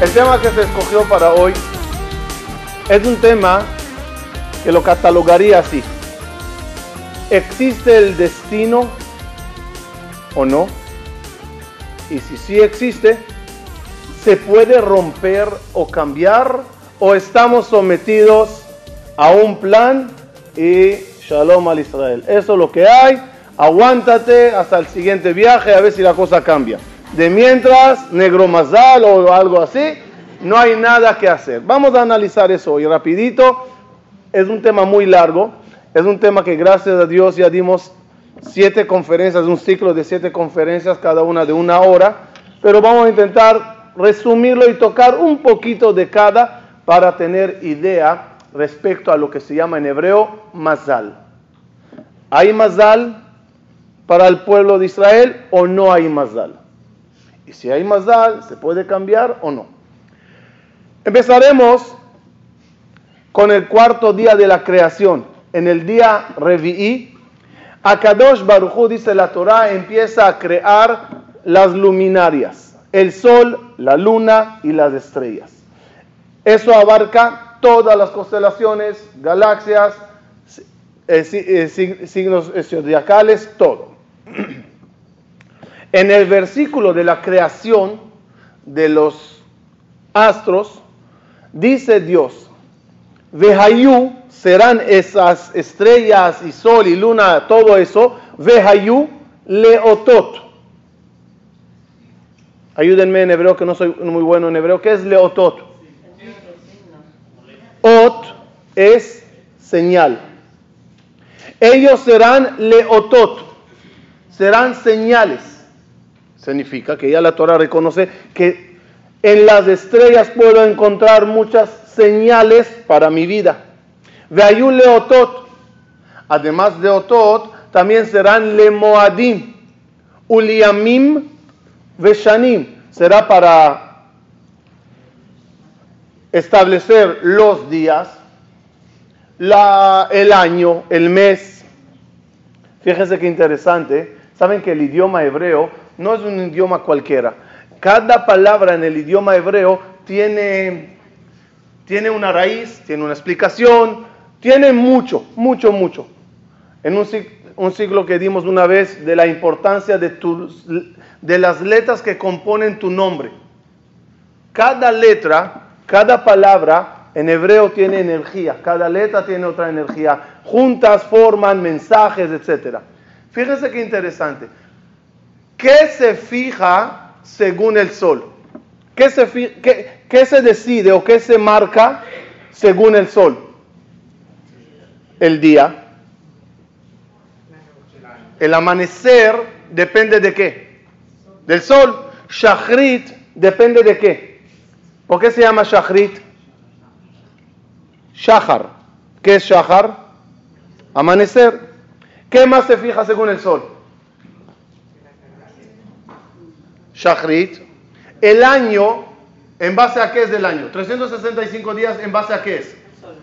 El tema que se escogió para hoy es un tema que lo catalogaría así. ¿Existe el destino o no? Y si sí existe, ¿se puede romper o cambiar? ¿O estamos sometidos a un plan y shalom al Israel? Eso es lo que hay. Aguántate hasta el siguiente viaje a ver si la cosa cambia. De mientras, negro mazal o algo así, no hay nada que hacer. Vamos a analizar eso hoy rapidito. Es un tema muy largo. Es un tema que gracias a Dios ya dimos siete conferencias, un ciclo de siete conferencias, cada una de una hora. Pero vamos a intentar resumirlo y tocar un poquito de cada para tener idea respecto a lo que se llama en hebreo mazal. ¿Hay mazal para el pueblo de Israel o no hay mazal? Y si hay mazal, ¿se puede cambiar o no? Empezaremos con el cuarto día de la creación. En el día Revi'i, Akadosh Baruchu, dice la Torah, empieza a crear las luminarias, el sol, la luna y las estrellas. Eso abarca todas las constelaciones, galaxias, eh, eh, signos zodiacales, todo. En el versículo de la creación de los astros, dice Dios, Vehayu serán esas estrellas y sol y luna, todo eso, Vehayu leotot. Ayúdenme en hebreo, que no soy muy bueno en hebreo. ¿Qué es leotot? Ot es señal. Ellos serán leotot, serán señales. Significa que ya la Torah reconoce que en las estrellas puedo encontrar muchas señales para mi vida. Veayú leotot. Además de otot, también serán lemoadim, uliamim veshanim. Será para establecer los días, el año, el mes. Fíjense qué interesante. Saben que el idioma hebreo no es un idioma cualquiera. Cada palabra en el idioma hebreo tiene, tiene una raíz, tiene una explicación, tiene mucho, mucho, mucho. En un, un siglo que dimos una vez de la importancia de, de las letras que componen tu nombre. Cada letra, cada palabra en hebreo tiene energía, cada letra tiene otra energía. Juntas forman mensajes, etc. Fíjense qué interesante. ¿Qué se fija según el sol? ¿Qué se, qué, qué se decide o qué se marca según el sol? El día. El amanecer depende de qué? Del sol. Shachrit depende de qué? ¿Por qué se llama Shachrit? Shahar. ¿Qué es Shahar? Amanecer. ¿Qué más se fija según el sol? Shachrit. El año, ¿en base a qué es del año? 365 días, ¿en base a qué es?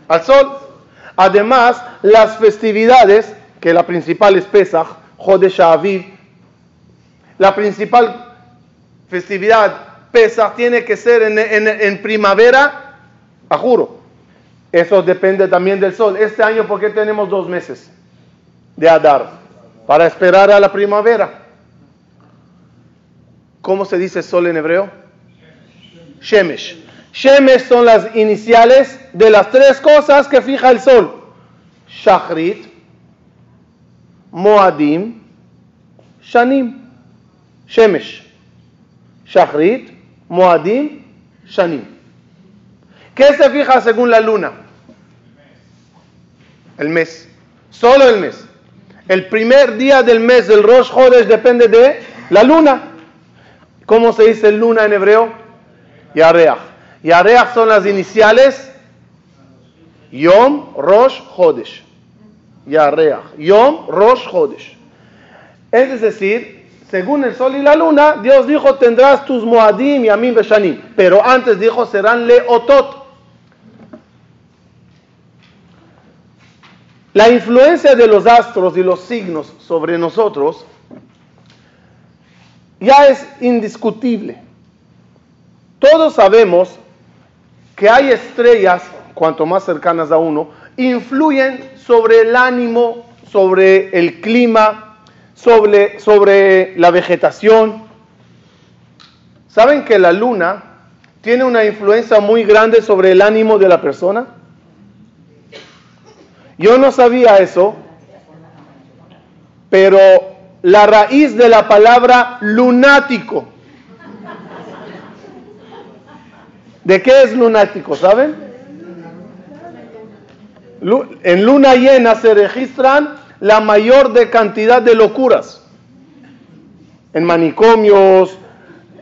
Al sol. Además, las festividades, que la principal es Pesach, Jodesh Aviv, la principal festividad Pesach tiene que ser en, primavera, a juro. Eso depende también del sol. Este año, ¿por qué tenemos dos meses de Adar? Para esperar a la primavera. ¿Cómo se dice sol en hebreo? Shemesh. Shemesh son las iniciales de las tres cosas que fija el sol. Shachrit, Moadim, Shanim. Shemesh. Shachrit, Moadim, Shanim. ¿Qué se fija según la luna? El mes. Solo el mes. El primer día del mes del Rosh Chodesh depende de la luna. ¿Cómo se dice luna en hebreo? Yareach. Yareach son las iniciales Yom Rosh Chodesh. Yareach. Yom Rosh Chodesh. Es decir, según el sol y la luna, Dios dijo, tendrás tus Moadim y Amim Beshanim. Pero antes dijo, serán Leotot. La influencia de los astros y los signos sobre nosotros ya es indiscutible. Todos sabemos que hay estrellas, cuanto más cercanas a uno, influyen sobre el ánimo, sobre el clima, sobre, sobre la vegetación. ¿Saben que la luna tiene una influencia muy grande sobre el ánimo de la persona? Yo no sabía eso, pero la raíz de la palabra lunático. ¿De qué es lunático? ¿Saben? En luna llena se registran la mayor de cantidad de locuras. En manicomios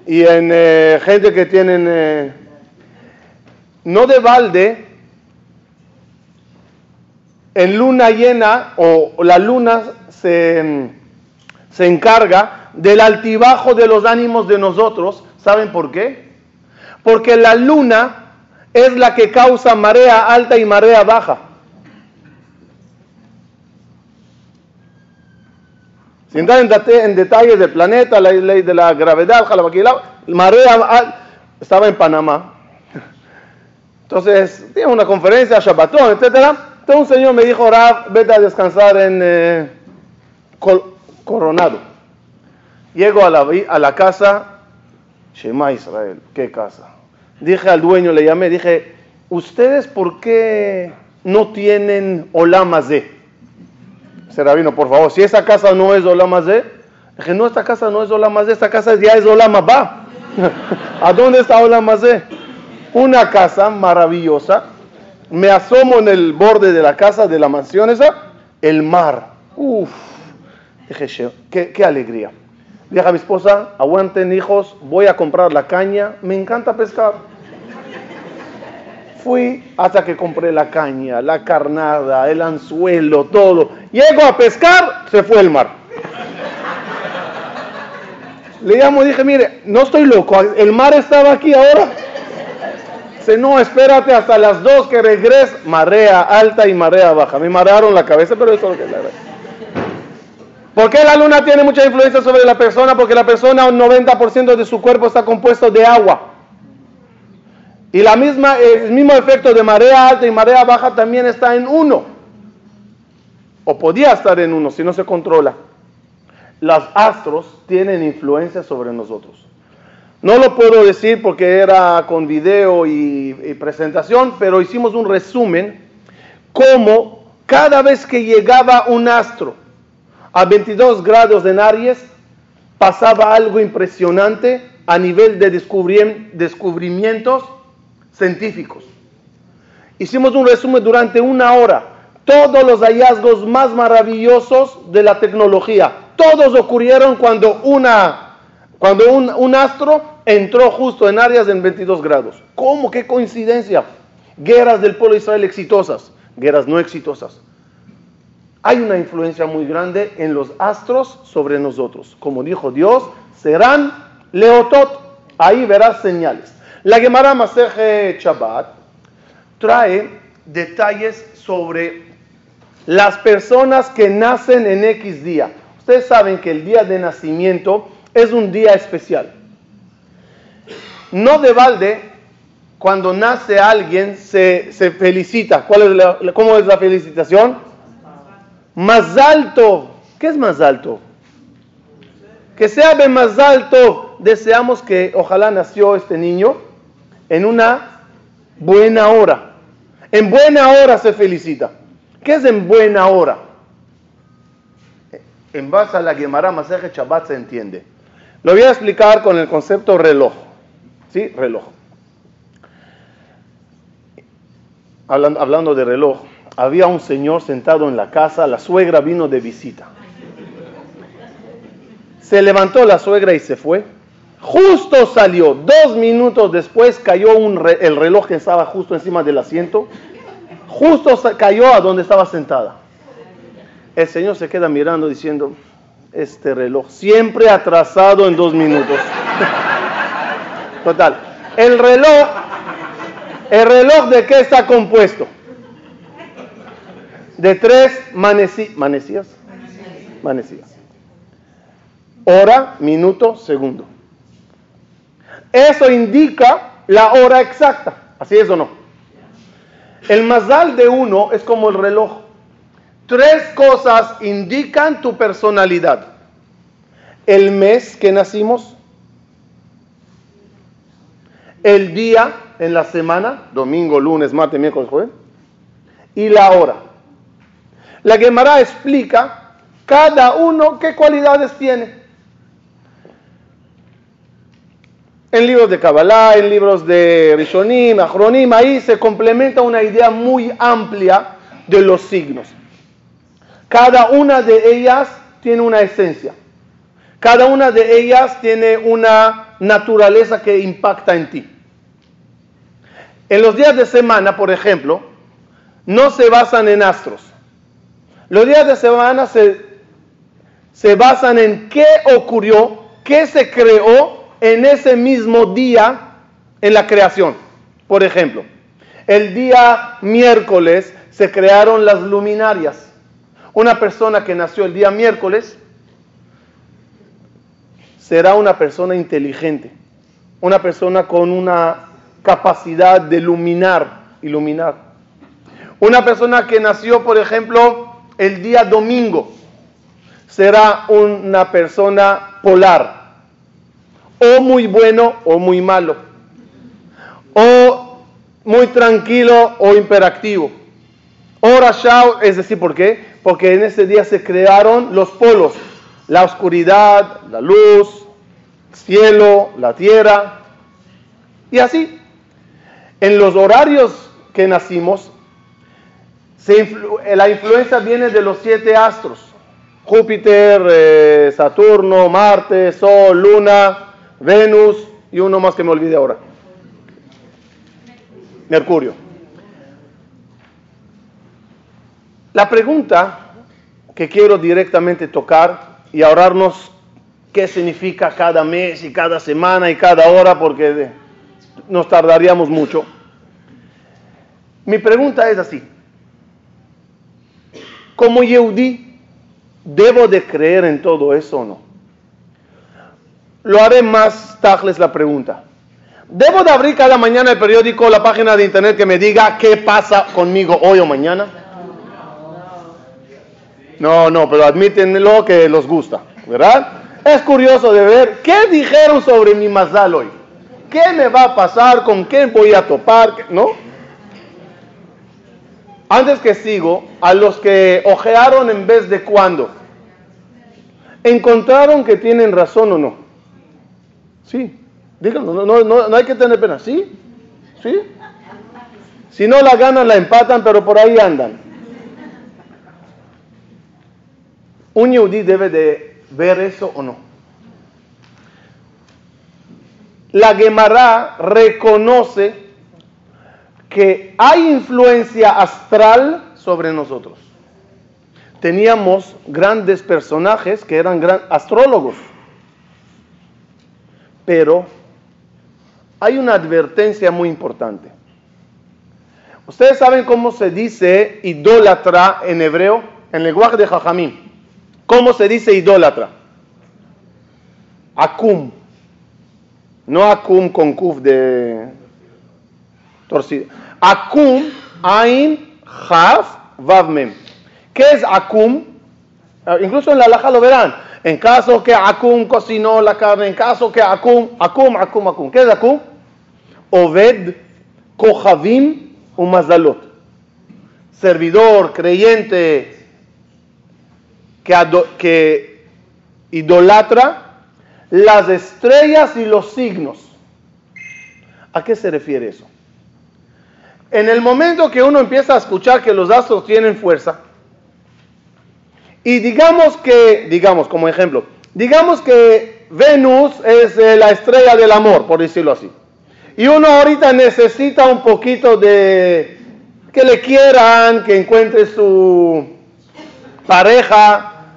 y en eh, gente que tienen... Eh, no de balde, en luna llena o la luna se, se encarga del altibajo de los ánimos de nosotros. ¿Saben por qué? Porque la luna es la que causa marea alta y marea baja. Sin entrar en, detalles del planeta, la ley de la gravedad, marea estaba en Panamá. Entonces, tiene una conferencia, Shabbatón, etc. Entonces un señor me dijo, Rab, vete a descansar en eh, Coronado. Llego a la, a la casa, Shema Israel, ¿qué casa? Dije al dueño, le llamé, dije, ¿ustedes por qué no tienen Olamazé? Dice Rabino, por favor, si esa casa no es Olamazé, dije, no, esta casa no es Olamazé, esta casa ya es Olamabá. ¿A dónde está Olamazé? Una casa maravillosa. Me asomo en el borde de la casa, de la mansión esa, el mar. Uf, dije, qué, qué alegría. Dije a mi esposa, aguanten hijos, voy a comprar la caña, me encanta pescar. Fui hasta que compré la caña, la carnada, el anzuelo, todo. Llego a pescar, se fue el mar. Le llamo y dije, mire, no estoy loco, el mar estaba aquí ahora. Dice, no, espérate hasta las dos que regres, marea alta y marea baja. Me marearon la cabeza, pero eso es lo que es la. ¿Por qué la luna tiene mucha influencia sobre la persona? Porque la persona, un 90% de su cuerpo está compuesto de agua. Y la misma, el mismo efecto de marea alta y marea baja también está en uno. O podía estar en uno si no se controla. Los astros tienen influencia sobre nosotros. No lo puedo decir porque era con video y, y presentación, pero hicimos un resumen como cada vez que llegaba un astro a 22 grados en Aries, pasaba algo impresionante a nivel de descubrimientos científicos. Hicimos un resumen durante una hora. Todos los hallazgos más maravillosos de la tecnología, todos ocurrieron cuando, una, cuando un, astro entró justo en áreas en 22 grados. ¿Cómo? ¿Qué coincidencia? Guerras del pueblo de Israel exitosas, guerras no exitosas. Hay una influencia muy grande en los astros sobre nosotros. Como dijo Dios, serán leotot. Ahí verás señales. La Gemara Maseje Shabbat trae detalles sobre las personas que nacen en X día. Ustedes saben que el día de nacimiento es un día especial. No de balde, cuando nace alguien se, felicita. ¿Cuál es la, ¿Cómo es la felicitación? Más alto. ¿Qué es más alto? Que sea de más alto. Deseamos que ojalá nació este niño en una buena hora. En buena hora se felicita. ¿Qué es en buena hora? En base a la Gemara Maseje Shabbat se entiende. Lo voy a explicar con el concepto reloj. ¿Sí? Reloj. Hablando, hablando de reloj, había un señor sentado en la casa, la suegra vino de visita. Se levantó la suegra y se fue. Justo salió, dos minutos después cayó un el reloj que estaba justo encima del asiento, justo cayó a donde estaba sentada. El Señor se queda mirando diciendo, este reloj siempre atrasado en dos minutos. Total, el reloj, el reloj de qué está compuesto? De tres manecillas. Manecillas. Hora, minuto, segundo. Eso indica la hora exacta. ¿Así es o no? El mazal de uno es como el reloj. Tres cosas indican tu personalidad. El mes que nacimos, el día en la semana, domingo, lunes, martes, miércoles, jueves, y la hora. La Gemara explica cada uno qué cualidades tiene. En libros de Kabbalah, en libros de Rishonim, Achronim, ahí se complementa una idea muy amplia de los signos. Cada una de ellas tiene una esencia. Cada una de ellas tiene una naturaleza que impacta en ti. En los días de semana, por ejemplo, no se basan en astros. Los días de semana se, se basan en qué ocurrió, qué se creó en ese mismo día en la creación. Por ejemplo, el día miércoles se crearon las luminarias. Una persona que nació el día miércoles será una persona inteligente, una persona con una capacidad de iluminar, iluminar. Una persona que nació, por ejemplo, el día domingo, será una persona polar, o muy bueno o muy malo, o muy tranquilo o imperactivo, o rashao, es decir, ¿por qué? Porque en ese día se crearon los polos, la oscuridad, la luz, cielo, la tierra, y así. En los horarios que nacimos, la influencia viene de los siete astros. Júpiter, eh, Saturno, Marte, Sol, Luna, Venus y uno más que me olvide ahora. Mercurio. La pregunta que quiero directamente tocar y ahorrarnos qué significa cada mes y cada semana y cada hora, porque nos tardaríamos mucho. Mi pregunta es así. Como Yehudi, ¿debo de creer en todo eso o no? Lo haré más tajles la pregunta. ¿Debo de abrir cada mañana el periódico, la página de internet que me diga qué pasa conmigo hoy o mañana? No, no, pero admítenlo que los gusta, ¿verdad? Es curioso de ver qué dijeron sobre mi mazal hoy. ¿Qué me va a pasar? ¿Con quién voy a topar? ¿No? Antes que sigo, a los que ojearon en vez de cuando, ¿encontraron que tienen razón o no? Sí, díganlo, no, no, hay que tener pena, ¿sí? ¿Sí? Si no la ganan, la empatan, pero por ahí andan. Un yudí debe de ver eso o no. la Gemara reconoce que hay influencia astral sobre nosotros. Teníamos grandes personajes que eran astrólogos, pero hay una advertencia muy importante. Ustedes saben cómo se dice idólatra en hebreo, en lenguaje de Jajamín. ¿Cómo se dice idólatra? Akum. No Akum con Kuf de torcido. Akum, Ain, Haf, Vav, Mem. ¿Qué es Akum? Ah, incluso en la laja lo verán. En caso que Akum cocinó la carne, en caso que Akum, Akum, Akum, Akum. ¿Qué es Akum? Oved, Kohavim, Umazalot. Servidor, creyente, que, que idolatra las estrellas y los signos. ¿A qué se refiere eso? En el momento que uno empieza a escuchar que los astros tienen fuerza, y digamos que, digamos como ejemplo, digamos que Venus es eh, la estrella del amor, por decirlo así, y uno ahorita necesita un poquito de que le quieran, que encuentre su pareja,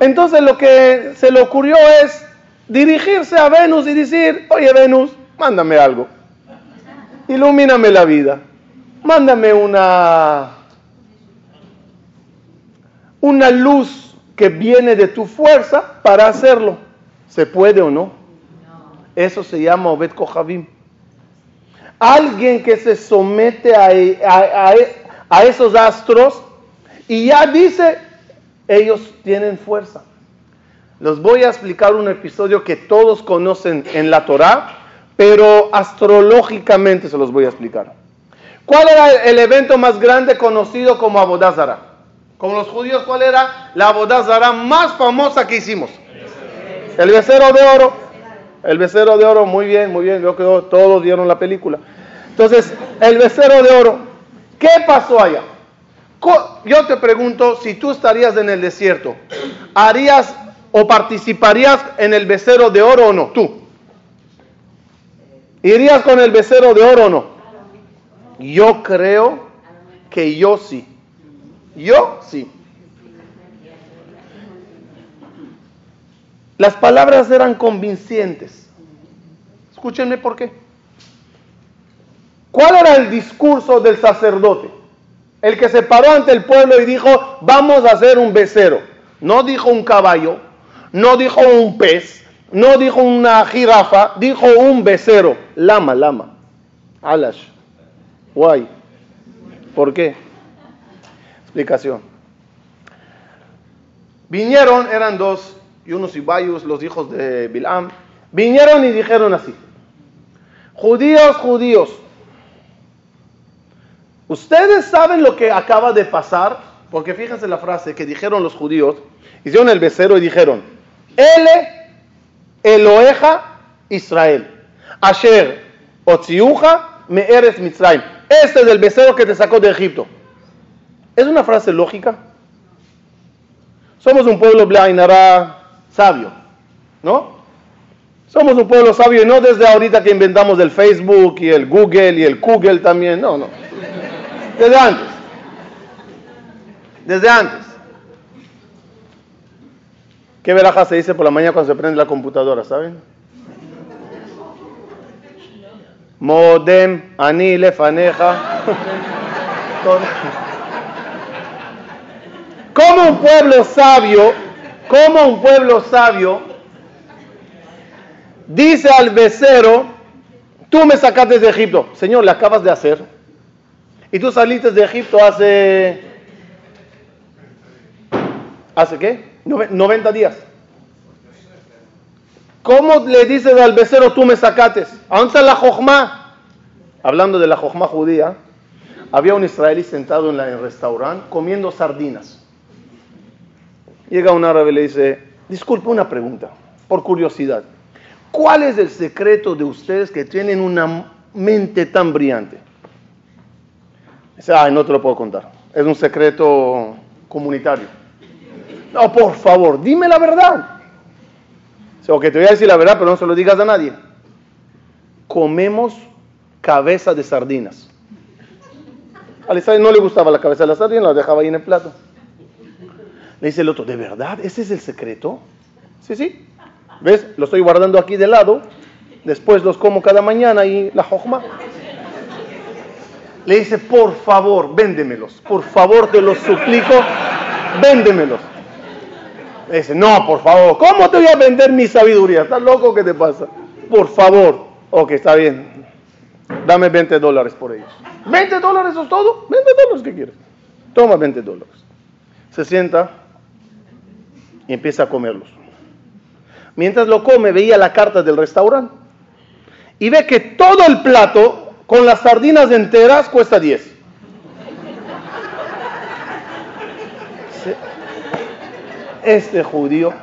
entonces lo que se le ocurrió es dirigirse a Venus y decir, oye Venus, mándame algo. Ilumíname la vida. Mándame una, una luz que viene de tu fuerza para hacerlo. ¿Se puede o no? Eso se llama Obed Kohabim. alguien que se somete a, a- a- a esos astros y ya dice, ellos tienen fuerza. Les voy a explicar un episodio que todos conocen en la Torá, pero astrológicamente se los voy a explicar. ¿Cuál era el evento más grande conocido como Abodazara? Como los judíos, ¿cuál era la Abodazara más famosa que hicimos? El becerro de oro. El becerro de oro, muy bien, muy bien. Veo que todos vieron la película. Entonces, el becerro de oro. ¿Qué pasó allá? Yo te pregunto, si tú estarías en el desierto, ¿harías o participarías en el becerro de oro o no? Tú. ¿Irías con el becerro de oro o no? Yo creo que yo sí. Yo sí. Las palabras eran convincentes. Escúchenme por qué. ¿Cuál era el discurso del sacerdote? El que se paró ante el pueblo y dijo, vamos a hacer un becerro. No dijo un caballo, no dijo un pez, no dijo una jirafa, dijo un becerro. Lama, lama. Alash. Guay. ¿Por qué? Explicación. Vinieron, eran dos, y unos ibayos, los hijos de Bilam. Vinieron y dijeron así. Judíos, judíos, Ustedes saben lo que acaba de pasar, porque fíjense la frase que dijeron los judíos, hicieron el becerro y dijeron, Ele Eloeja Israel, Asher Otziuja Me Eres Mitzrayim. Este es el becerro que te sacó de Egipto. ¿Es una frase lógica? Somos un pueblo Blainara sabio, ¿no? Somos un pueblo sabio y no desde ahorita que inventamos el Facebook y el Google y el Google también, no, no. Desde antes. Desde antes. ¿Qué veraja se dice por la mañana cuando se prende la computadora, saben? Modem, anile, faneja. Como un pueblo sabio, como un pueblo sabio, dice al becero, tú me sacaste de Egipto. Señor, le acabas de hacer. Y tú saliste de Egipto hace... ¿Hace qué? Nove- 90 días. ¿Cómo le dices al becero tú me sacates? ¿A dónde está la jojma? Hablando de la jojma judía, había un israelí sentado en el restaurante comiendo sardinas. Llega un árabe y le dice, disculpe una pregunta, por curiosidad. ¿Cuál es el secreto de ustedes que tienen una mente tan brillante? Dice, ay, no te lo puedo contar. Es un secreto comunitario. No, por favor, dime la verdad. Dice, ok, te voy a decir la verdad, pero no se lo digas a nadie. Comemos cabeza de sardinas. Israel no le gustaba la cabeza de la sardina, la dejaba ahí en el plato. Le dice el otro, ¿de verdad? ¿Ese es el secreto? Sí, sí. ¿Ves? Lo estoy guardando aquí de lado. Después los como cada mañana y la jojma. Le dice, por favor, véndemelos. Por favor, te los suplico, véndemelos. Dice, no, por favor, ¿cómo te voy a vender mi sabiduría? ¿Estás loco? ¿Qué te pasa? Por favor. Ok, está bien. Dame 20 dólares por ellos. ¿20 dólares es todo? 20 dólares, ¿qué quieres? Toma 20 dólares. Se sienta y empieza a comerlos. Mientras lo come, veía la carta del restaurante y ve que todo el plato con las sardinas enteras cuesta 10. Este judío,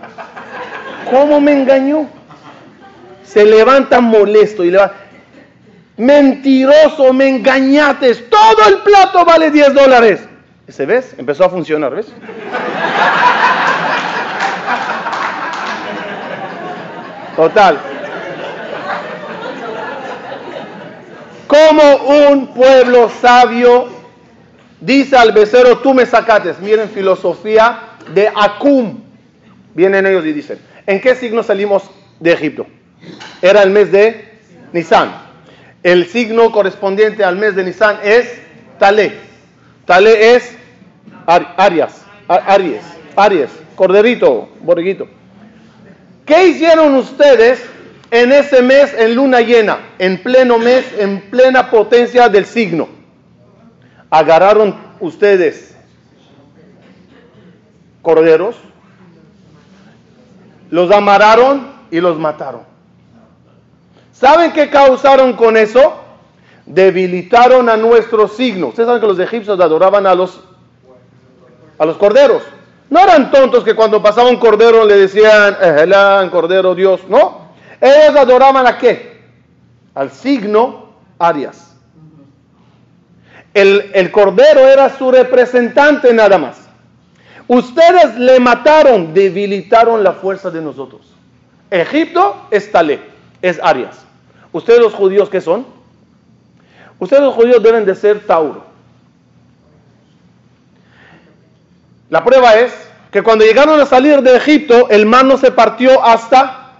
¿cómo me engañó? Se levanta molesto y le va, mentiroso, me engañates, todo el plato vale 10 dólares. ¿Se ves? Empezó a funcionar, ¿ves? Total. Como un pueblo sabio dice al becero, tú me sacates. Miren filosofía de Acum. Vienen ellos y dicen, ¿en qué signo salimos de Egipto? Era el mes de Nisan. El signo correspondiente al mes de Nisan es Talé. Talé es Ar- Arias, Ar- Aries, Aries, corderito, borreguito. ¿Qué hicieron ustedes en ese mes, en luna llena, en pleno mes, en plena potencia del signo, agarraron ustedes corderos, los amarraron y los mataron. ¿Saben qué causaron con eso? Debilitaron a nuestro signo. Ustedes saben que los egipcios adoraban a los, a los corderos. No eran tontos que cuando pasaba un cordero le decían, Ejelán, cordero Dios. No. Ellos adoraban a qué? Al signo Arias. El, el cordero era su representante nada más. Ustedes le mataron, debilitaron la fuerza de nosotros. Egipto es Talé, es Arias. ¿Ustedes los judíos qué son? Ustedes los judíos deben de ser Tauro. La prueba es que cuando llegaron a salir de Egipto, el mar no se partió hasta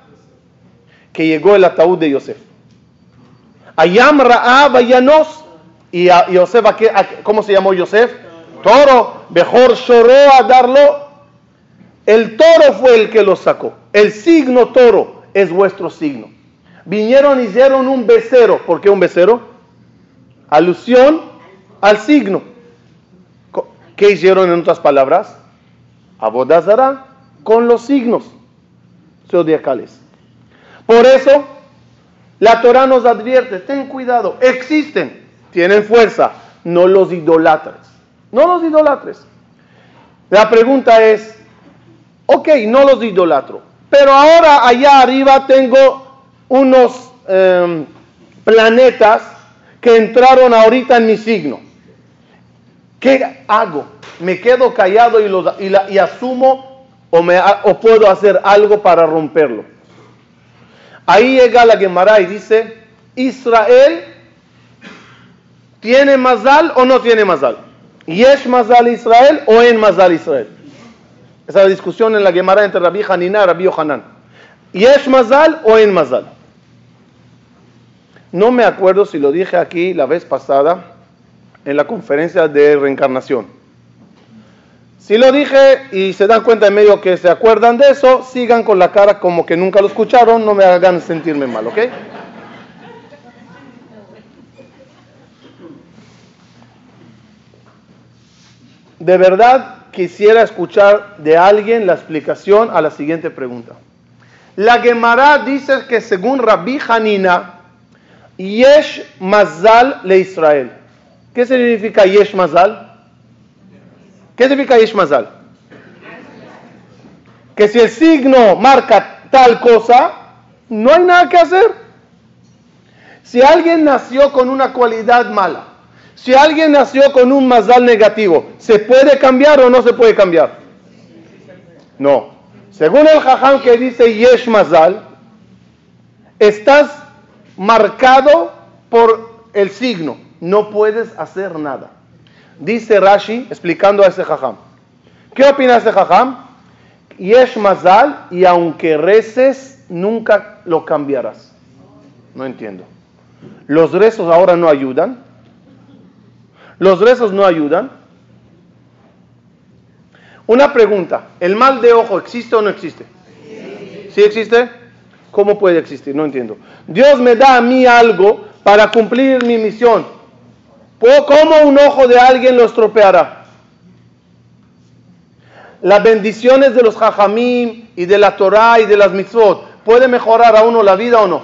que llegó el ataúd de Yosef. Ayam Ra'a y a Yosef, ¿cómo se llamó Yosef? Toro, mejor lloró a darlo. El toro fue el que lo sacó. El signo toro es vuestro signo. Vinieron y hicieron un becero. ¿Por qué un becero? Alusión al signo. ¿Qué hicieron en otras palabras? Abodazara con los signos zodiacales. Por eso, la Torah nos advierte, ten cuidado, existen, tienen fuerza, no los idolatres. No los idolatres. La pregunta es, ok, no los idolatro, pero ahora allá arriba tengo unos em, planetas que entraron ahorita en mi signo. ¿Qué hago? ¿Me quedo callado y, y, asumo o, me, o puedo hacer algo para romperlo? Ahí llega la Gemara y dice, Israel tiene mazal o no tiene mazal. ¿Yesh mazal Israel o en mazal Israel? Esa es la discusión en la Gemara entre Rabbi Hanina y Rabbi Yohanan. ¿Yesh mazal o en mazal? No me acuerdo si lo dije aquí la vez pasada en la conferencia de reencarnación. Si lo dije y se dan cuenta en medio que se acuerdan de eso, sigan con la cara como que nunca lo escucharon, no me hagan sentirme mal, ¿ok? De verdad quisiera escuchar de alguien la explicación a la siguiente pregunta. La Gemara dice que según Rabbi Hanina, Yesh Mazal le Israel. ¿Qué significa Yesh Mazal? ¿Qué significa Yesh Mazal? Que si el signo marca tal cosa, no hay nada que hacer. Si alguien nació con una cualidad mala, si alguien nació con un mazal negativo, ¿se puede cambiar o no se puede cambiar? No. Según el jajam que dice Yesh Mazal, estás marcado por el signo no puedes hacer nada. Dice Rashi, explicando a ese jajam. ¿Qué opina ese jajam? Yesh mazal, y aunque reces, nunca lo cambiarás. No entiendo. Los rezos ahora no ayudan. Los rezos no ayudan. Una pregunta, ¿el mal de ojo existe o no existe? ¿Sí existe? ¿Cómo puede existir? No entiendo. Dios me da a mí algo para cumplir mi misión. ¿Cómo un ojo de alguien lo estropeará? Las bendiciones de los hajamim y de la Torah y de las mitzvot, ¿puede mejorar a uno la vida o no?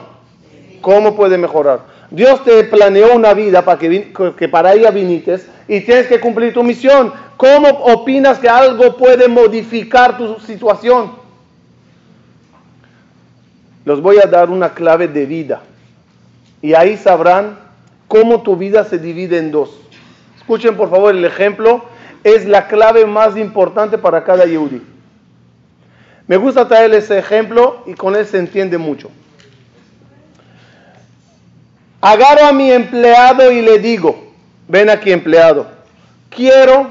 ¿Cómo puede mejorar? Dios te planeó una vida para que, que para ella vinites y tienes que cumplir tu misión. ¿Cómo opinas que algo puede modificar tu situación? Los voy a dar una clave de vida. Y ahí sabrán cómo tu vida se divide en dos. Escuchen por favor el ejemplo, es la clave más importante para cada Yehudi. Me gusta traer ese ejemplo y con él se entiende mucho. Agarro a mi empleado y le digo, ven aquí empleado, quiero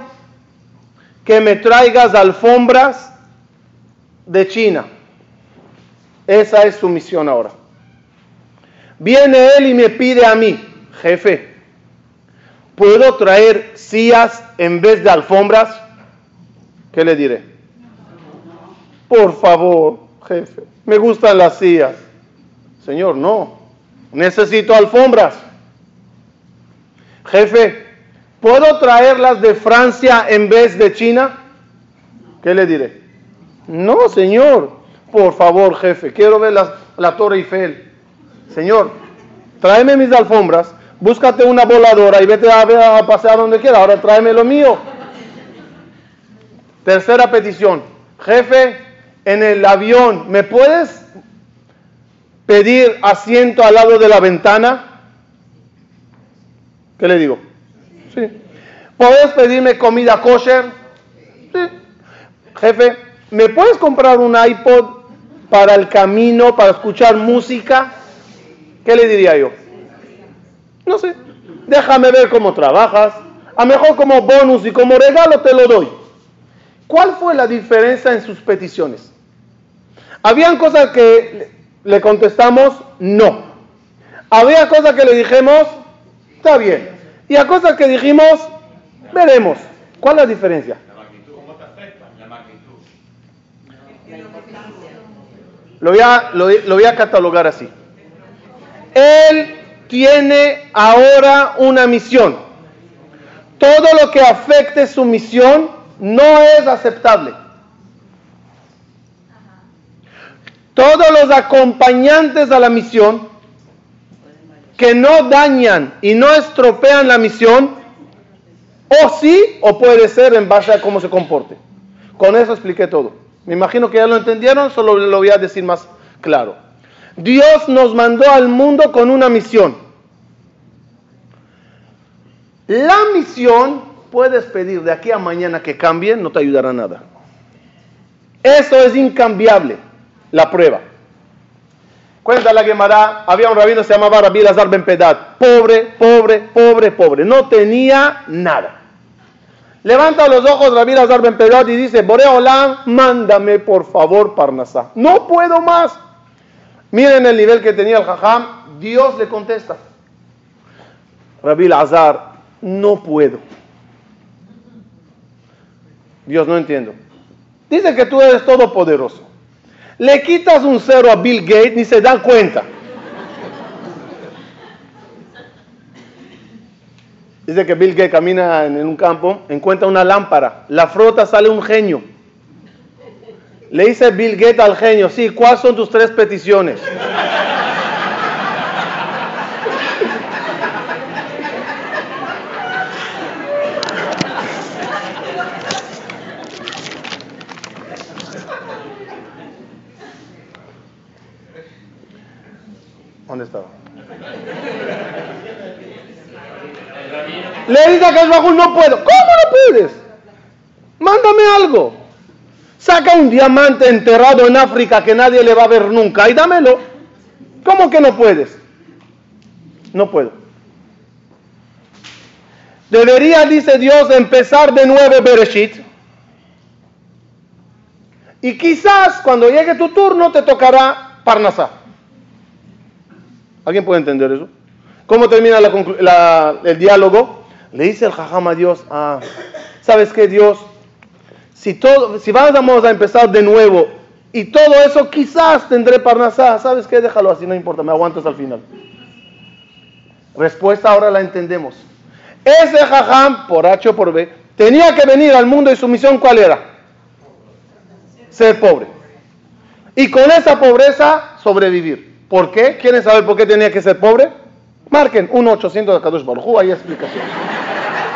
que me traigas alfombras de China. Esa es su misión ahora. Viene él y me pide a mí, jefe, ¿puedo traer sillas en vez de alfombras? ¿Qué le diré? Por favor, jefe, me gustan las sillas. Señor, no. Necesito alfombras. Jefe, ¿puedo traerlas de Francia en vez de China? ¿Qué le diré? No, señor. Por favor, jefe, quiero ver la, la Torre Eiffel. Señor, tráeme mis alfombras, búscate una voladora y vete a, a pasear donde quiera. Ahora tráeme lo mío. Tercera petición. Jefe, en el avión, ¿me puedes pedir asiento al lado de la ventana? ¿Qué le digo? Sí. ¿Puedes pedirme comida kosher? Sí. Jefe, ¿me puedes comprar un iPod para el camino, para escuchar música? ¿Qué le diría yo? No sé. Déjame ver cómo trabajas. A mejor como bonus y como regalo te lo doy. ¿Cuál fue la diferencia en sus peticiones? Habían cosas que le contestamos no. Había cosas que le dijimos está bien. Y a cosas que dijimos veremos. ¿Cuál es la diferencia? Lo voy, a, lo, lo voy a catalogar así. Él tiene ahora una misión. Todo lo que afecte su misión no es aceptable. Todos los acompañantes a la misión que no dañan y no estropean la misión, o sí, o puede ser en base a cómo se comporte. Con eso expliqué todo. Me imagino que ya lo entendieron, solo lo voy a decir más claro. Dios nos mandó al mundo con una misión. La misión puedes pedir de aquí a mañana que cambie, no te ayudará nada. Eso es incambiable, la prueba. Cuenta la Gemara, había un rabino que se llamaba Rabbi Lazar Ben Pedat, pobre, pobre, pobre, pobre, no tenía nada. Levanta los ojos Rabbi Lazar Ben Pedat y dice, Boreolam, mándame por favor Parnasá. No puedo más. Miren el nivel que tenía el Jajam, Dios le contesta. Rabbi Lazar, no puedo. Dios, no entiendo. Dice que tú eres todopoderoso. Le quitas un cero a Bill Gates ni se dan cuenta. Dice que Bill Gates camina en un campo, encuentra una lámpara, la frota, sale un genio. Le dice Bill Gates al genio, sí, ¿cuáles son tus tres peticiones? Le dice a Kashbahul, no puedo. ¿Cómo no puedes? Mándame algo. Saca un diamante enterrado en África que nadie le va a ver nunca y dámelo. ¿Cómo que no puedes? No puedo. Debería, dice Dios, empezar de nuevo Bereshit. Y quizás cuando llegue tu turno te tocará Parnasá. ¿Alguien puede entender eso? ¿Cómo termina el diálogo? Le dice el jajam a Dios, ah, ¿sabes qué Dios? Si, todo, si vamos a empezar de nuevo y todo eso quizás tendré parnasá, ¿sabes qué? Déjalo así, no importa, me aguantas al final. Respuesta ahora la entendemos. Ese jajam, por H o por B, tenía que venir al mundo y su misión ¿cuál era? Ser pobre. Y con esa pobreza sobrevivir. ¿Por qué? ¿Quieren saber por qué tenía que ser pobre? Marquen 1-800 de Kadosh Baruj hay explicación.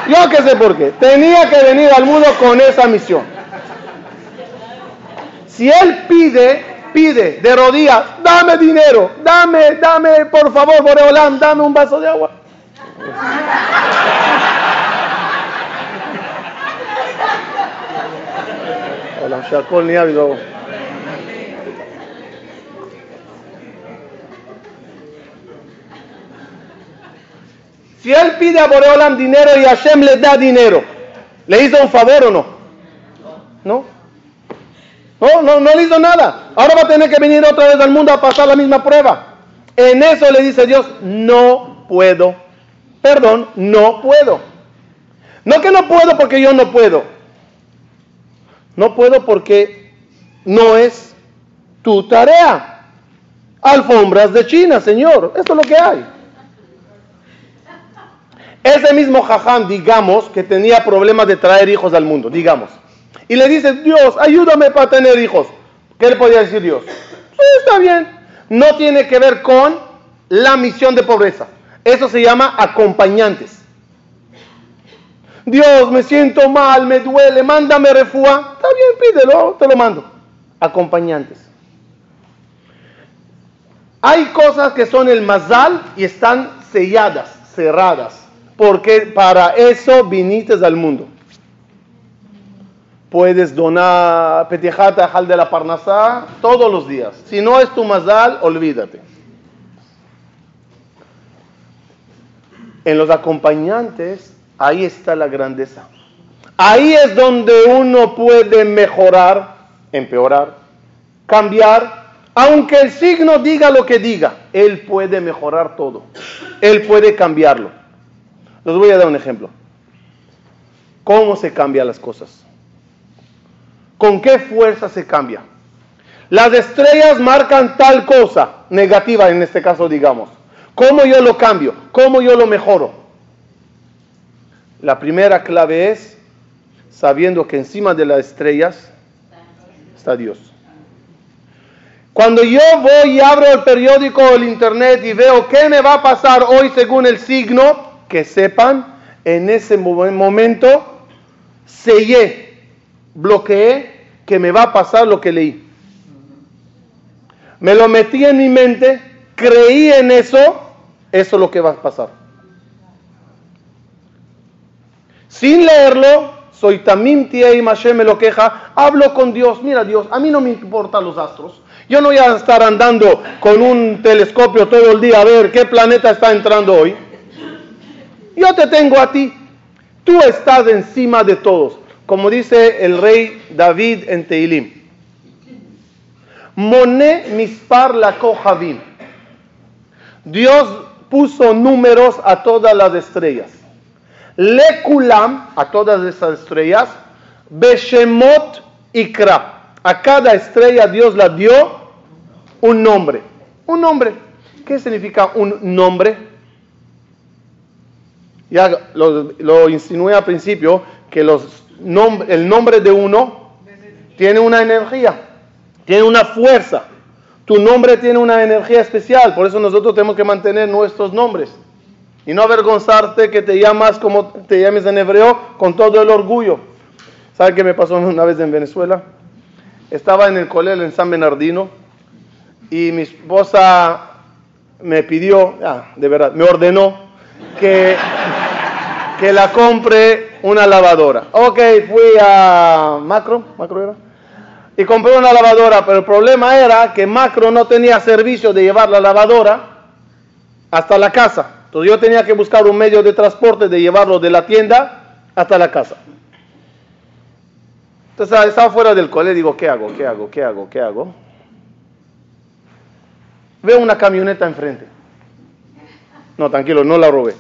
Yo que sé por qué. Tenía que venir al mundo con esa misión. Si él pide, pide de rodillas, dame dinero, dame, dame, por favor, Boreolam, dame un vaso de agua. Hola, ni. Si él pide a Boreolam dinero y Hashem le da dinero, ¿le hizo un favor o no? No. No, no, no le hizo nada. Ahora va a tener que venir otra vez al mundo a pasar la misma prueba. En eso le dice Dios, no puedo. Perdón, no puedo. No que no puedo porque yo no puedo. No puedo porque no es tu tarea. alfombras de China, Señor. Esto es lo que hay. Ese mismo jajam, digamos, que tenía problemas de traer hijos al mundo, digamos. Y le dice, Dios, ayúdame para tener hijos. ¿Qué le podía decir Dios? Sí, está bien. No tiene que ver con la misión de pobreza. Eso se llama acompañantes. Dios, me siento mal, me duele, mándame refúa. Está bien, pídelo, te lo mando. Acompañantes. Hay cosas que son el mazal y están selladas, cerradas, porque para eso viniste al mundo. Puedes donar petijata al de la parnasá todos los días. Si no es tu mazal, olvídate. En los acompañantes, ahí está la grandeza. Ahí es donde uno puede mejorar, empeorar, cambiar. Aunque el signo diga lo que diga, él puede mejorar todo. Él puede cambiarlo. Les voy a dar un ejemplo. ¿Cómo se cambian las cosas? ¿Con qué fuerza se cambia? Las estrellas marcan tal cosa, negativa en este caso digamos. ¿Cómo yo lo cambio? ¿Cómo yo lo mejoro? La primera clave es sabiendo que encima de las estrellas está Dios. Cuando yo voy y abro el periódico o el internet y veo qué me va a pasar hoy según el signo, que sepan, en ese momento sellé, bloqueé que me va a pasar lo que leí. Me lo metí en mi mente, creí en eso, eso es lo que va a pasar. Sin leerlo, soy tamim y Mashem me lo queja, hablo con Dios, mira Dios, a mí no me importan los astros. Yo no voy a estar andando con un telescopio todo el día a ver qué planeta está entrando hoy. Yo te tengo a ti. Tú estás encima de todos. Como dice el rey David en Teilim. Moné mispar la kohavim. Dios puso números a todas las estrellas. Lekulam, a todas esas estrellas. Beshemot ikra. A cada estrella Dios la dio un nombre. Un nombre. ¿Qué significa un nombre? Ya lo, insinué al principio que los el nombre de uno tiene una energía, tiene una fuerza. Tu nombre tiene una energía especial, por eso nosotros tenemos que mantener nuestros nombres y no avergonzarte que te llamas como te llames en hebreo con todo el orgullo. ¿Sabe qué me pasó una vez en Venezuela? Estaba en el colegio en San Bernardino y mi esposa me pidió, ah, de verdad, me ordenó que, que la compre una lavadora. Ok, fui a Macro, Macro era, y compré una lavadora, pero el problema era que Macro no tenía servicio de llevar la lavadora hasta la casa. Entonces yo tenía que buscar un medio de transporte de llevarlo de la tienda hasta la casa. Entonces estaba fuera del cole, digo, ¿qué hago? ¿Qué hago? ¿Qué hago? ¿Qué hago? Veo una camioneta enfrente. No, tranquilo, no la robé.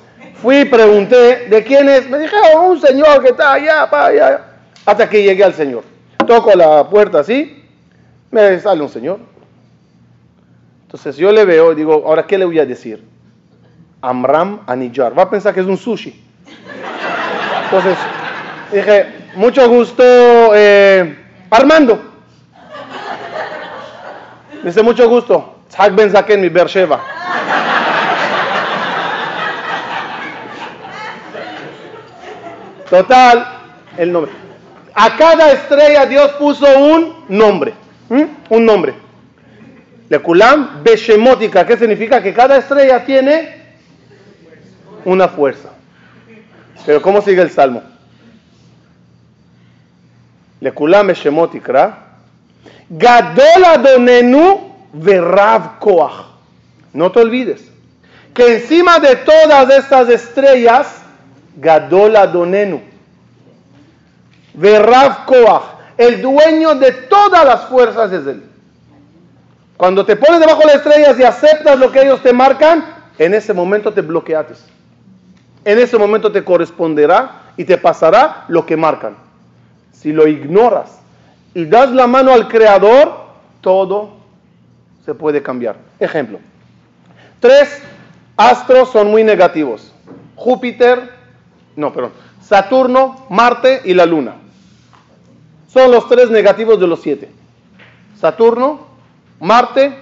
Fui y pregunté, ¿de quién es? Me dijeron, un señor que está allá, para allá. Hasta que llegué al señor. Toco la puerta así, me sale un señor. Entonces yo le veo y digo, ¿ahora qué le voy a decir? Amram Anijar. Va a pensar que es un sushi. Entonces dije, mucho gusto, eh, Armando. Dice, mucho gusto. Tzhak Ben Zaken, mi Beersheba. Total, el nombre. A cada estrella Dios puso un nombre. Un nombre. Lekulam Beshemótica, ¿qué significa? Que cada estrella tiene una fuerza. Pero ¿cómo sigue el salmo? Lekulam Beshemótica. Gadol Adonenu Verav Koach. No te olvides que encima de todas estas estrellas Gadol Adonenu. Verrav Koach. El dueño de todas las fuerzas es Él. Cuando te pones debajo de las estrellas y aceptas lo que ellos te marcan, en ese momento te bloqueates. En ese momento te corresponderá y te pasará lo que marcan. Si lo ignoras y das la mano al Creador, todo se puede cambiar. Ejemplo. Tres astros son muy negativos. Júpiter, no, perdón, Saturno, Marte y la Luna. Son los tres negativos de los siete. Saturno, Marte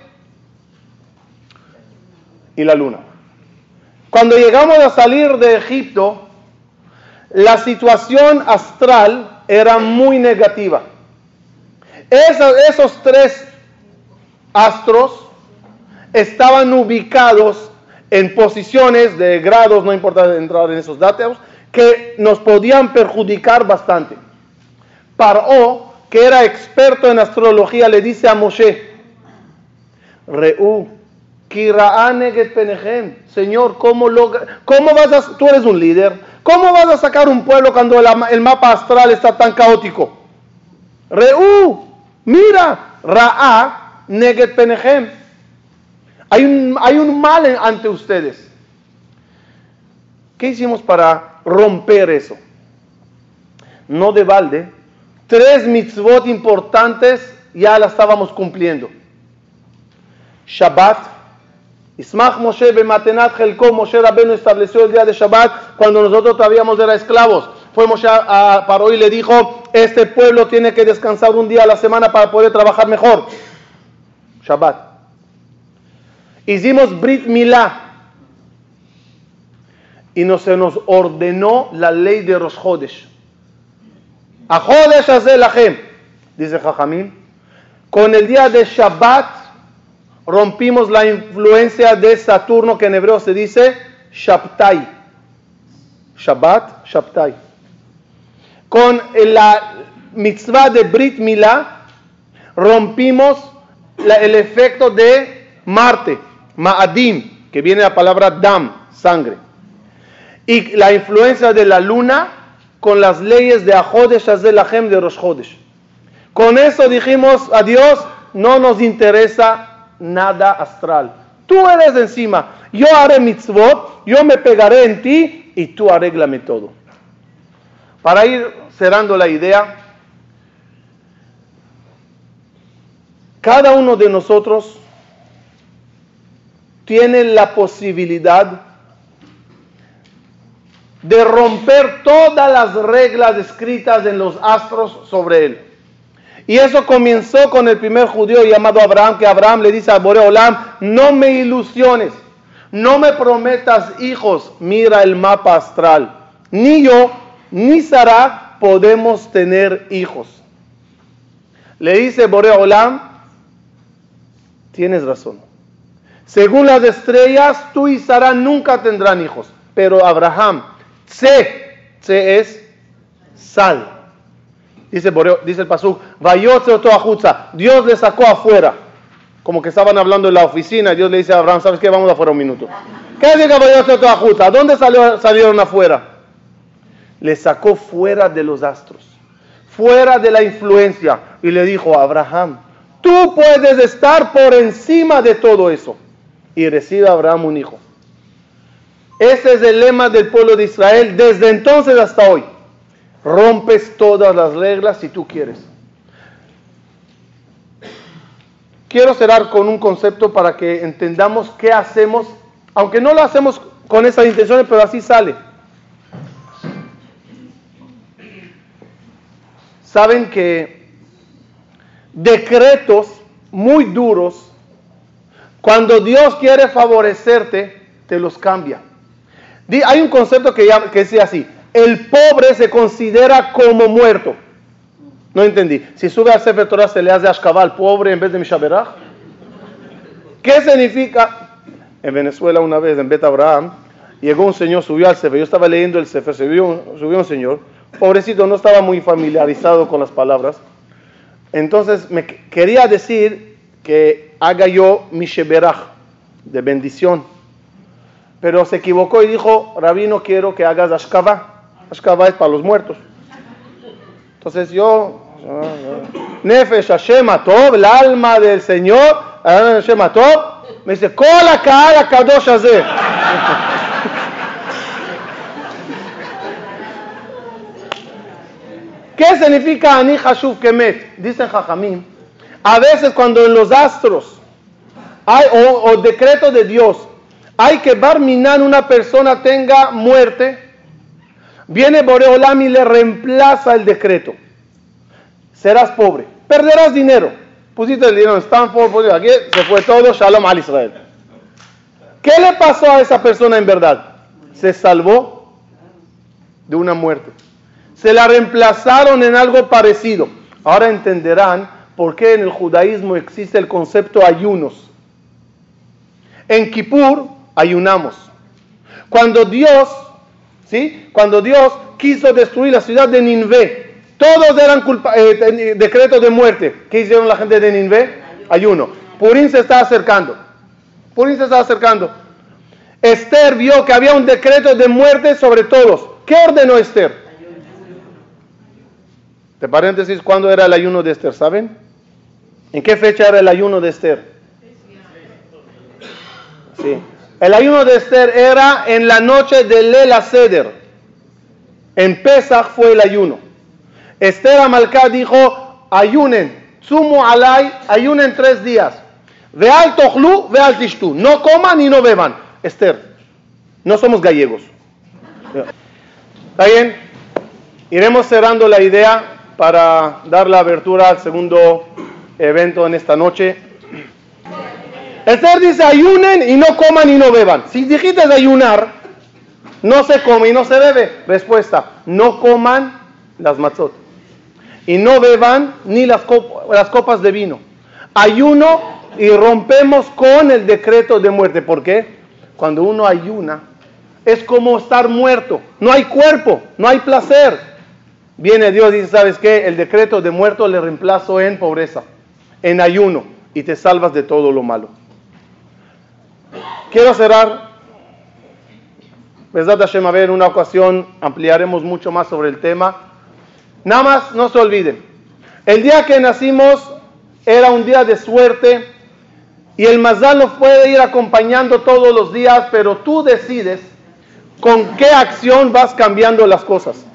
y la Luna. Cuando llegamos a salir de Egipto, la situación astral era muy negativa. Esos, tres astros estaban ubicados en posiciones de grados, no importa entrar en esos datos, que nos podían perjudicar bastante. Paró, que era experto en astrología, le dice a Moshe, Reú, Señor, ¿cómo, ¿cómo vas a, tú eres un líder, ¿cómo vas a sacar un pueblo cuando el, mapa astral está tan caótico? Reú, mira, Ra'a Neget Penehem. Hay un, hay un mal ante ustedes. ¿Qué hicimos para romper eso? No de balde, tres mitzvot importantes ya las estábamos cumpliendo. Shabbat, Ismach Moshe Bematenat Helko, Moshe Rabbeinu estableció el día de Shabbat cuando nosotros todavía éramos esclavos. Fue Moshe a Paró y le dijo, este pueblo tiene que descansar un día a la semana para poder trabajar mejor. Shabbat. Hicimos Brit Milá y no se nos ordenó la ley de Chodesh. A Chodesh Azel dice Jajamim, con el día de Shabbat rompimos la influencia de Saturno, que en hebreo se dice Shabtai. Shabbat, Shabtai. Con la mitzvah de Brit Milá, rompimos el efecto de Marte, Ma'adim, que viene la palabra Dam, sangre. Y la influencia de la luna con las leyes de Ahodesh Azelachem de Rosh Hodesh. Con eso dijimos a Dios, no nos interesa nada astral. Tú eres encima. Yo haré mitzvot, yo me pegaré en ti y tú arréglame todo. Para ir cerrando la idea, cada uno de nosotros tiene la posibilidad de romper todas las reglas escritas en los astros sobre él. Y eso comenzó con el primer judío llamado Abraham, que Abraham le dice a Boreolam, no me ilusiones, no me prometas hijos, mira el mapa astral. Ni yo, ni Sara podemos tener hijos. Le dice Boreolam, tienes razón. Según las estrellas, tú y Sara nunca tendrán hijos. Pero Abraham, C, C es sal. Dice, dice el Pasuk, Dios le sacó afuera. Como que estaban hablando en la oficina, Dios le dice a Abraham, ¿sabes qué? Vamos afuera un minuto. ¿Qué significa ¿Dónde salió, salieron afuera? Le sacó fuera de los astros, fuera de la influencia. Y le dijo a Abraham, tú puedes estar por encima de todo eso. Y recibe a Abraham un hijo. Ese es el lema del pueblo de Israel desde entonces hasta hoy rompes todas las reglas si tú quieres. Quiero cerrar con un concepto para que entendamos qué hacemos, aunque no lo hacemos con esas intenciones, pero así sale. Saben que decretos muy duros, cuando Dios quiere favorecerte, te los cambia. Hay un concepto que, que dice así, el pobre se considera como muerto. No entendí. Si sube al Sefer Torah se le hace Ashkabal pobre en vez de Mishaberach. ¿Qué significa? En Venezuela una vez, en Bet Abraham, llegó un señor, subió al Sefer. Yo estaba leyendo el Sefer, subió, subió un señor. Pobrecito, no estaba muy familiarizado con las palabras. Entonces me quería decir que haga yo Mishaberach, de bendición. Pero se equivocó y dijo, Rabí, no quiero que hagas Ashkabah. Ashkava es para los muertos. Entonces yo, Nefesh Hashem Atov, el alma del Señor, Hashem Atov, me dice, Kola Kaala Kadosh. ¿Qué significa Ani Hashuv Kemet? Dicen Jajamim. A veces cuando en los astros hay, o, o decreto de Dios, hay que Barminan una persona tenga muerte, viene Boreolam y le reemplaza el decreto. Serás pobre, perderás dinero. Pusiste el dinero en Stanford, aquí, se fue todo, Shalom al Israel. ¿Qué le pasó a esa persona en verdad? Se salvó de una muerte. Se la reemplazaron en algo parecido. Ahora entenderán por qué en el judaísmo existe el concepto ayunos. En Kippur ayunamos. Cuando Dios, ¿sí? Cuando Dios quiso destruir la ciudad de Ninvé, todos eran culpa eh, decretos de muerte. ¿Qué hicieron la gente de Ninvé? Ayuno. Purín se está acercando. Purín se está acercando. Esther vio que había un decreto de muerte sobre todos. ¿Qué ordenó Esther? De paréntesis, ¿cuándo era el ayuno de Esther? ¿Saben? ¿En qué fecha era el ayuno de Esther? Sí. El ayuno de Esther era en la noche de Lela Seder. En Pesach fue el ayuno. Esther Amalcá dijo, ayunen, sumo alay, ayunen tres días. Veal tochlu, veal tishtu. No coman y no beban. Esther, no somos gallegos. ¿Está bien? Iremos cerrando la idea para dar la abertura al segundo evento en esta noche. Esther dice ayunen y no coman y no beban. Si dijiste ayunar, no se come y no se bebe. Respuesta, no coman las matzot. Y no beban ni las, cop las copas de vino. Ayuno y rompemos con el decreto de muerte. ¿Por qué? Cuando uno ayuna, es como estar muerto. No hay cuerpo, no hay placer. Viene Dios y dice, ¿sabes qué? El decreto de muerto le reemplazo en pobreza, en ayuno, y te salvas de todo lo malo. Quiero cerrar. Besat Hashem, a ver, en una ocasión ampliaremos mucho más sobre el tema. Nada más, no se olviden. El día que nacimos era un día de suerte y el Mazal nos puede ir acompañando todos los días, pero tú decides con qué acción vas cambiando las cosas.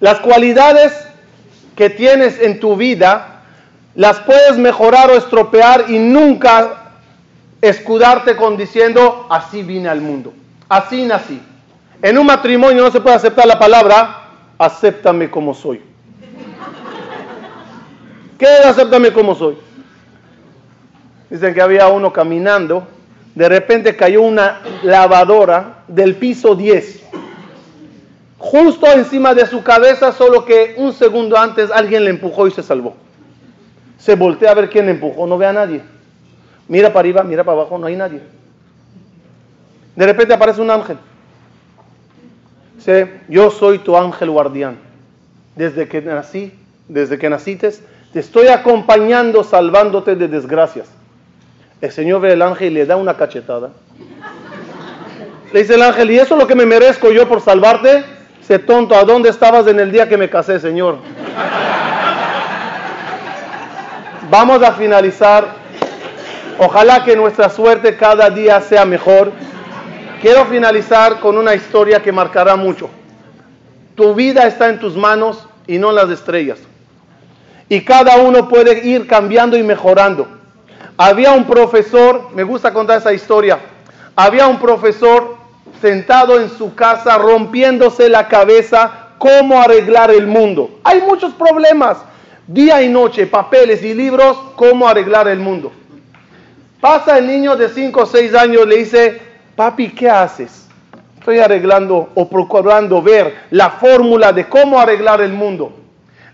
Las cualidades que tienes en tu vida las puedes mejorar o estropear y nunca escudarte con diciendo así vine al mundo, así nací. En un matrimonio no se puede aceptar la palabra acéptame como soy. ¿Qué es acéptame como soy? Dicen que había uno caminando, de repente cayó una lavadora del piso 10 justo encima de su cabeza, solo que un segundo antes alguien le empujó y se salvó. Se voltea a ver quién le empujó, no ve a nadie. Mira para arriba, mira para abajo, no hay nadie. De repente aparece un ángel. Dice, yo soy tu ángel guardián. Desde que nací, desde que nacites, te estoy acompañando, salvándote de desgracias. El Señor ve al ángel y le da una cachetada. Le dice el ángel, ¿y eso es lo que me merezco yo por salvarte? Dice, tonto, ¿a dónde estabas en el día que me casé, Señor? Vamos a finalizar. Ojalá que nuestra suerte cada día sea mejor. Quiero finalizar con una historia que marcará mucho. Tu vida está en tus manos y no en las estrellas. Y cada uno puede ir cambiando y mejorando. Había un profesor, me gusta contar esa historia. Había un profesor sentado en su casa rompiéndose la cabeza cómo arreglar el mundo. Hay muchos problemas, día y noche, papeles y libros, cómo arreglar el mundo. Pasa el niño de 5 o 6 años, le dice, papi, ¿qué haces? Estoy arreglando o procurando ver la fórmula de cómo arreglar el mundo.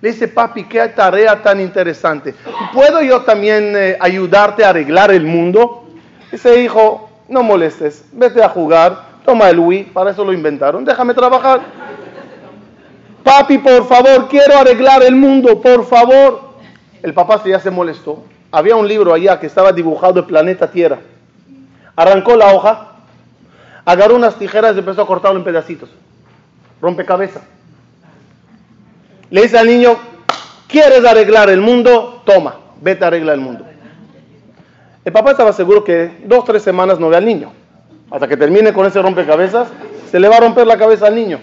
Le dice, papi, qué tarea tan interesante. ¿Puedo yo también eh, ayudarte a arreglar el mundo? Dice, hijo, no molestes, vete a jugar, Toma el Wii, para eso lo inventaron. Déjame trabajar. Papi, por favor, quiero arreglar el mundo, por favor. El papá ya se molestó. Había un libro allá que estaba dibujado el planeta Tierra. Arrancó la hoja, agarró unas tijeras y empezó a cortarlo en pedacitos. Rompecabezas. Le dice al niño, ¿quieres arreglar el mundo? Toma, vete a arreglar el mundo. El papá estaba seguro que dos, tres semanas no ve al niño. Hasta que termine con ese rompecabezas, se le va a romper la cabeza al niño.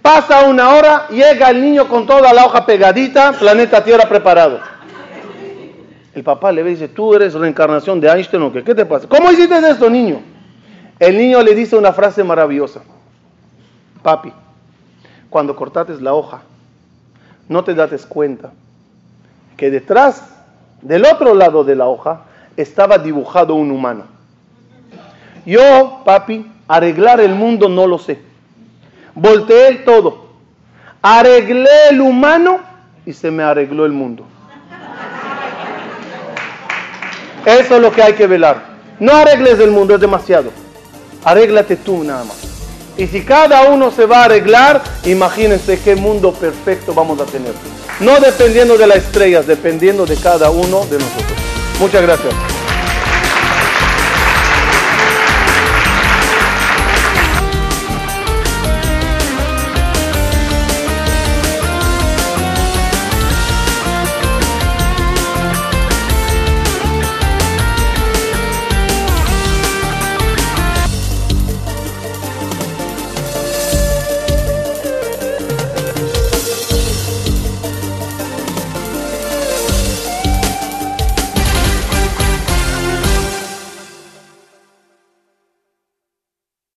Pasa una hora, llega el niño con toda la hoja pegadita, planeta Tierra preparado. El papá le dice, tú eres reencarnación de Einstein o qué, ¿qué te pasa? ¿Cómo hiciste esto, niño? El niño le dice una frase maravillosa. Papi, cuando cortates la hoja, no te dates cuenta que detrás del otro lado de la hoja estaba dibujado un humano. Yo, papi, arreglar el mundo no lo sé. Volteé todo. Arreglé el humano y se me arregló el mundo. Eso es lo que hay que velar. No arregles el mundo, es demasiado. Arréglate tú nada más. Y si cada uno se va a arreglar, imagínense qué mundo perfecto vamos a tener. No dependiendo de las estrellas, dependiendo de cada uno de nosotros. Muchas gracias.